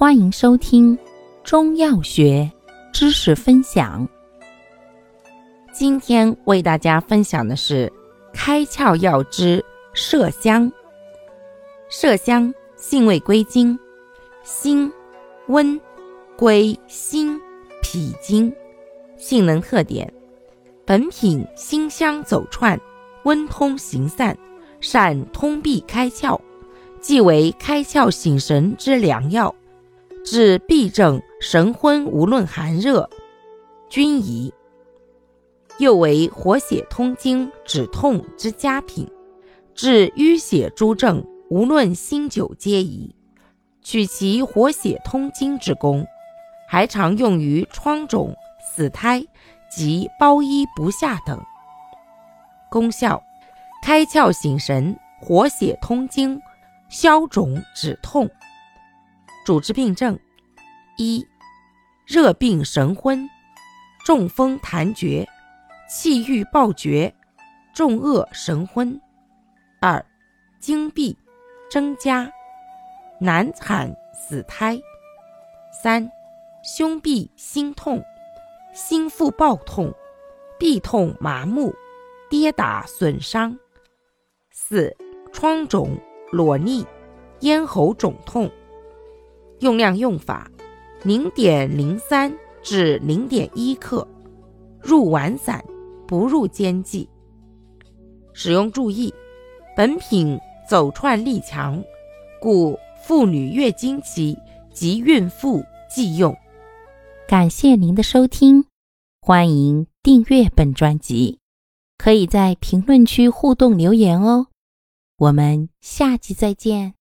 欢迎收听中药学知识分享。今天为大家分享的是开窍药之麝香。麝香性味归经：辛、温，归心、脾经。性能特点：本品辛香走窜，温通行散，善通闭开窍，即为开窍醒神之良药。治痹症、神昏，无论寒热，均宜。又为活血通经、止痛之佳品，治淤血诸症，无论新久皆宜。取其活血通经之功，还常用于疮肿、死胎及包衣不下等。功效：开窍醒神，活血通经，消肿止痛。主治病症：一、热病神昏、中风痰厥、气郁暴厥、重恶神昏；二、经闭、增加、难产死胎；三、胸痹心痛、心腹暴痛、痹痛麻木、跌打损伤；四、疮肿裸痢、咽喉肿痛。用量用法：零点零三至零点一克，入丸散，不入煎剂。使用注意：本品走窜力强，故妇女月经期及孕妇忌用。感谢您的收听，欢迎订阅本专辑，可以在评论区互动留言哦。我们下期再见。